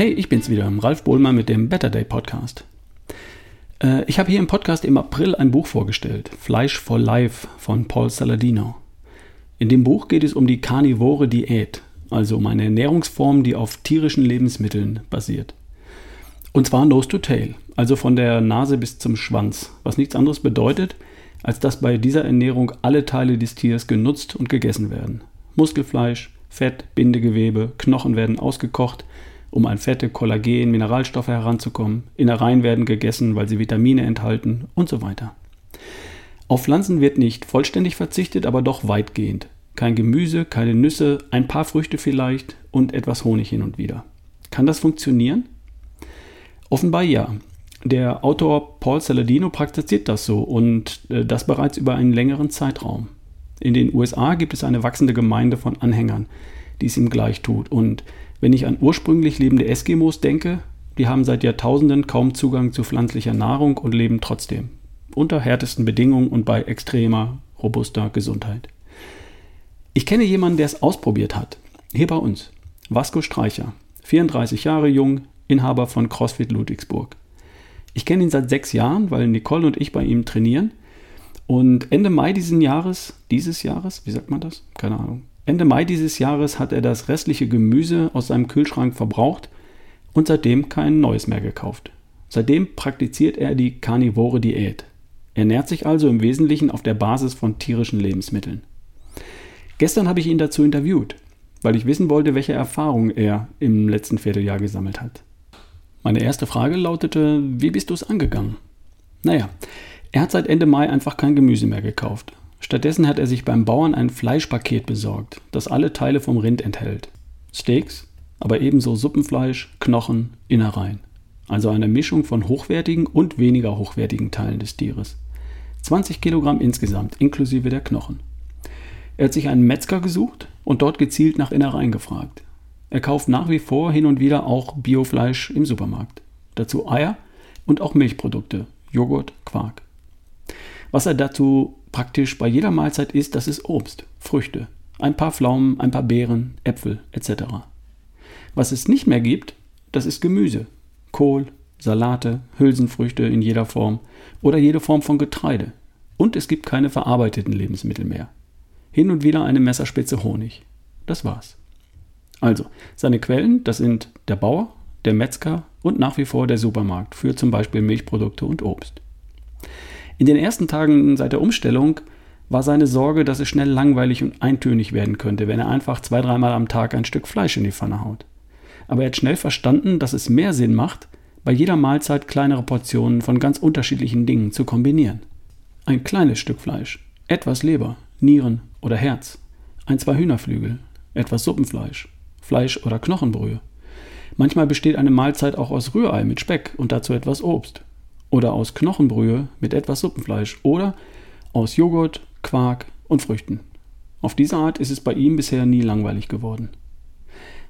Hey, ich bin's wieder, Ralf Bohlmann mit dem Better Day Podcast. Äh, ich habe hier im Podcast im April ein Buch vorgestellt, Fleisch for Life von Paul Saladino. In dem Buch geht es um die karnivore Diät, also um eine Ernährungsform, die auf tierischen Lebensmitteln basiert. Und zwar nose to tail, also von der Nase bis zum Schwanz, was nichts anderes bedeutet, als dass bei dieser Ernährung alle Teile des Tiers genutzt und gegessen werden. Muskelfleisch, Fett, Bindegewebe, Knochen werden ausgekocht, um an Fette, Kollagen, Mineralstoffe heranzukommen. Innereien werden gegessen, weil sie Vitamine enthalten und so weiter. Auf Pflanzen wird nicht vollständig verzichtet, aber doch weitgehend. Kein Gemüse, keine Nüsse, ein paar Früchte vielleicht und etwas Honig hin und wieder. Kann das funktionieren? Offenbar ja. Der Autor Paul Saladino praktiziert das so und äh, das bereits über einen längeren Zeitraum. In den USA gibt es eine wachsende Gemeinde von Anhängern, die es ihm gleich tut. Und wenn ich an ursprünglich lebende Eskimos denke, die haben seit Jahrtausenden kaum Zugang zu pflanzlicher Nahrung und leben trotzdem. Unter härtesten Bedingungen und bei extremer, robuster Gesundheit. Ich kenne jemanden, der es ausprobiert hat. Hier bei uns. Vasco Streicher. 34 Jahre jung, Inhaber von CrossFit Ludwigsburg. Ich kenne ihn seit sechs Jahren, weil Nicole und ich bei ihm trainieren. Und Ende Mai diesen Jahres, dieses Jahres, wie sagt man das? Keine Ahnung. Ende Mai dieses Jahres hat er das restliche Gemüse aus seinem Kühlschrank verbraucht und seitdem kein neues mehr gekauft. Seitdem praktiziert er die karnivore Diät. Er ernährt sich also im Wesentlichen auf der Basis von tierischen Lebensmitteln. Gestern habe ich ihn dazu interviewt, weil ich wissen wollte, welche Erfahrungen er im letzten Vierteljahr gesammelt hat. Meine erste Frage lautete, wie bist du es angegangen? Naja, er hat seit Ende Mai einfach kein Gemüse mehr gekauft. Stattdessen hat er sich beim Bauern ein Fleischpaket besorgt, das alle Teile vom Rind enthält. Steaks, aber ebenso Suppenfleisch, Knochen, Innereien. Also eine Mischung von hochwertigen und weniger hochwertigen Teilen des Tieres. 20 Kilogramm insgesamt, inklusive der Knochen. Er hat sich einen Metzger gesucht und dort gezielt nach Innereien gefragt. Er kauft nach wie vor hin und wieder auch Biofleisch im Supermarkt. Dazu Eier und auch Milchprodukte, Joghurt, Quark. Was er dazu praktisch bei jeder Mahlzeit isst, das ist Obst, Früchte, ein paar Pflaumen, ein paar Beeren, Äpfel etc. Was es nicht mehr gibt, das ist Gemüse, Kohl, Salate, Hülsenfrüchte in jeder Form oder jede Form von Getreide. Und es gibt keine verarbeiteten Lebensmittel mehr. Hin und wieder eine Messerspitze Honig. Das war's. Also, seine Quellen, das sind der Bauer, der Metzger und nach wie vor der Supermarkt für zum Beispiel Milchprodukte und Obst. In den ersten Tagen seit der Umstellung war seine Sorge, dass es schnell langweilig und eintönig werden könnte, wenn er einfach zwei, dreimal am Tag ein Stück Fleisch in die Pfanne haut. Aber er hat schnell verstanden, dass es mehr Sinn macht, bei jeder Mahlzeit kleinere Portionen von ganz unterschiedlichen Dingen zu kombinieren. Ein kleines Stück Fleisch, etwas Leber, Nieren oder Herz, ein, zwei Hühnerflügel, etwas Suppenfleisch, Fleisch oder Knochenbrühe. Manchmal besteht eine Mahlzeit auch aus Rührei mit Speck und dazu etwas Obst oder aus Knochenbrühe mit etwas Suppenfleisch oder aus Joghurt, Quark und Früchten. Auf diese Art ist es bei ihm bisher nie langweilig geworden.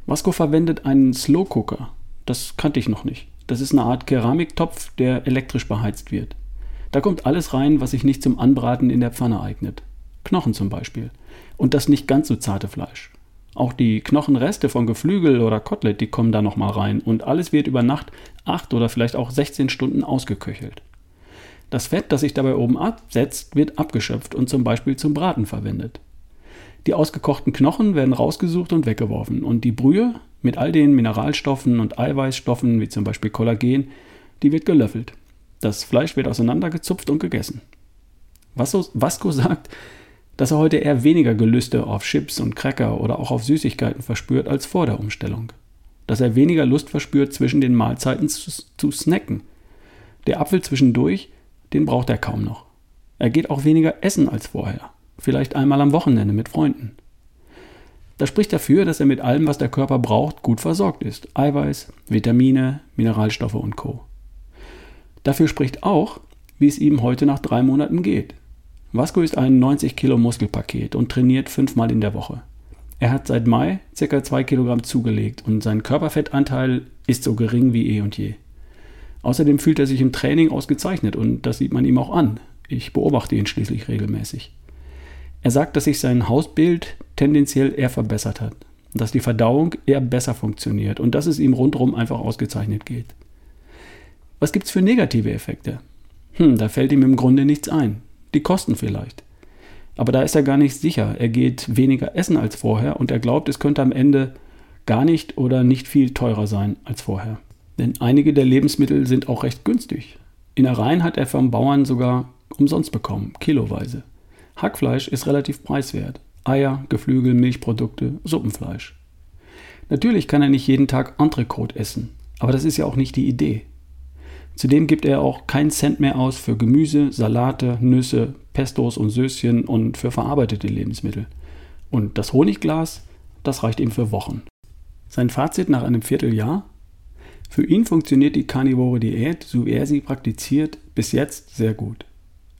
Vasco verwendet einen Slow Cooker. Das kannte ich noch nicht. Das ist eine Art Keramiktopf, der elektrisch beheizt wird. Da kommt alles rein, was sich nicht zum Anbraten in der Pfanne eignet. Knochen zum Beispiel. Und das nicht ganz so zarte Fleisch. Auch die Knochenreste von Geflügel oder Kotelett, die kommen da nochmal rein und alles wird über Nacht 8 oder vielleicht auch 16 Stunden ausgeköchelt. Das Fett, das sich dabei oben absetzt, wird abgeschöpft und zum Beispiel zum Braten verwendet. Die ausgekochten Knochen werden rausgesucht und weggeworfen und die Brühe mit all den Mineralstoffen und Eiweißstoffen, wie zum Beispiel Kollagen, die wird gelöffelt. Das Fleisch wird auseinandergezupft und gegessen. Vasco sagt, dass er heute eher weniger Gelüste auf Chips und Cracker oder auch auf Süßigkeiten verspürt als vor der Umstellung. Dass er weniger Lust verspürt, zwischen den Mahlzeiten zu, zu snacken. Der Apfel zwischendurch, den braucht er kaum noch. Er geht auch weniger essen als vorher. Vielleicht einmal am Wochenende mit Freunden. Das spricht dafür, dass er mit allem, was der Körper braucht, gut versorgt ist. Eiweiß, Vitamine, Mineralstoffe und Co. Dafür spricht auch, wie es ihm heute nach drei Monaten geht. Vasco ist ein 90 Kilo Muskelpaket und trainiert fünfmal in der Woche. Er hat seit Mai ca. 2 Kilogramm zugelegt und sein Körperfettanteil ist so gering wie eh und je. Außerdem fühlt er sich im Training ausgezeichnet und das sieht man ihm auch an. Ich beobachte ihn schließlich regelmäßig. Er sagt, dass sich sein Hausbild tendenziell eher verbessert hat. dass die Verdauung eher besser funktioniert und dass es ihm rundherum einfach ausgezeichnet geht. Was gibt es für negative Effekte? Hm, da fällt ihm im Grunde nichts ein. Die Kosten vielleicht. Aber da ist er gar nicht sicher. Er geht weniger essen als vorher und er glaubt, es könnte am Ende gar nicht oder nicht viel teurer sein als vorher. Denn einige der Lebensmittel sind auch recht günstig. Innereien hat er vom Bauern sogar umsonst bekommen, kiloweise. Hackfleisch ist relativ preiswert. Eier, Geflügel, Milchprodukte, Suppenfleisch. Natürlich kann er nicht jeden Tag Entrecote essen, aber das ist ja auch nicht die Idee. Zudem gibt er auch keinen Cent mehr aus für Gemüse, Salate, Nüsse, Pestos und Söschen und für verarbeitete Lebensmittel. Und das Honigglas, das reicht ihm für Wochen. Sein Fazit nach einem Vierteljahr? Für ihn funktioniert die karnivore Diät, so wie er sie praktiziert, bis jetzt sehr gut.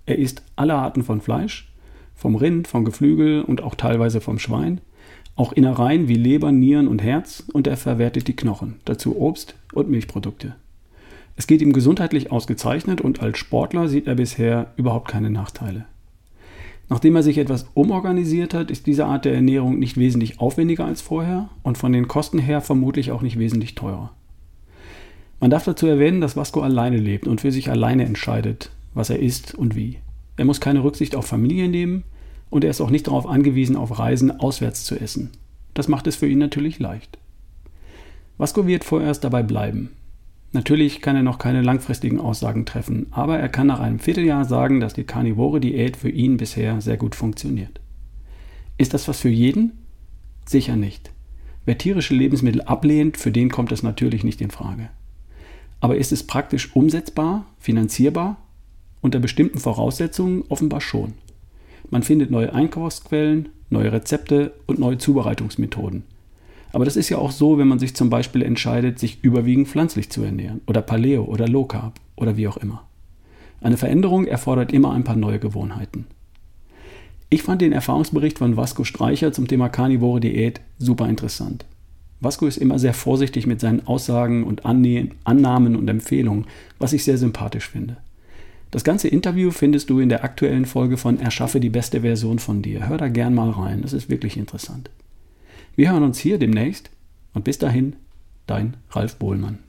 Er isst alle Arten von Fleisch, vom Rind, vom Geflügel und auch teilweise vom Schwein, auch Innereien wie Leber, Nieren und Herz und er verwertet die Knochen, dazu Obst und Milchprodukte. Es geht ihm gesundheitlich ausgezeichnet und als Sportler sieht er bisher überhaupt keine Nachteile. Nachdem er sich etwas umorganisiert hat, ist diese Art der Ernährung nicht wesentlich aufwendiger als vorher und von den Kosten her vermutlich auch nicht wesentlich teurer. Man darf dazu erwähnen, dass Vasco alleine lebt und für sich alleine entscheidet, was er isst und wie. Er muss keine Rücksicht auf Familie nehmen und er ist auch nicht darauf angewiesen, auf Reisen auswärts zu essen. Das macht es für ihn natürlich leicht. Vasco wird vorerst dabei bleiben. Natürlich kann er noch keine langfristigen Aussagen treffen, aber er kann nach einem Vierteljahr sagen, dass die karnivore Diät für ihn bisher sehr gut funktioniert. Ist das was für jeden? Sicher nicht. Wer tierische Lebensmittel ablehnt, für den kommt das natürlich nicht in Frage. Aber ist es praktisch umsetzbar, finanzierbar unter bestimmten Voraussetzungen offenbar schon. Man findet neue Einkaufsquellen, neue Rezepte und neue Zubereitungsmethoden. Aber das ist ja auch so, wenn man sich zum Beispiel entscheidet, sich überwiegend pflanzlich zu ernähren oder Paleo oder Low Carb oder wie auch immer. Eine Veränderung erfordert immer ein paar neue Gewohnheiten. Ich fand den Erfahrungsbericht von Vasco Streicher zum Thema Carnivore Diät super interessant. Vasco ist immer sehr vorsichtig mit seinen Aussagen und Annahmen und Empfehlungen, was ich sehr sympathisch finde. Das ganze Interview findest du in der aktuellen Folge von Erschaffe die beste Version von dir. Hör da gern mal rein, das ist wirklich interessant. Wir hören uns hier demnächst und bis dahin, dein Ralf Bohlmann.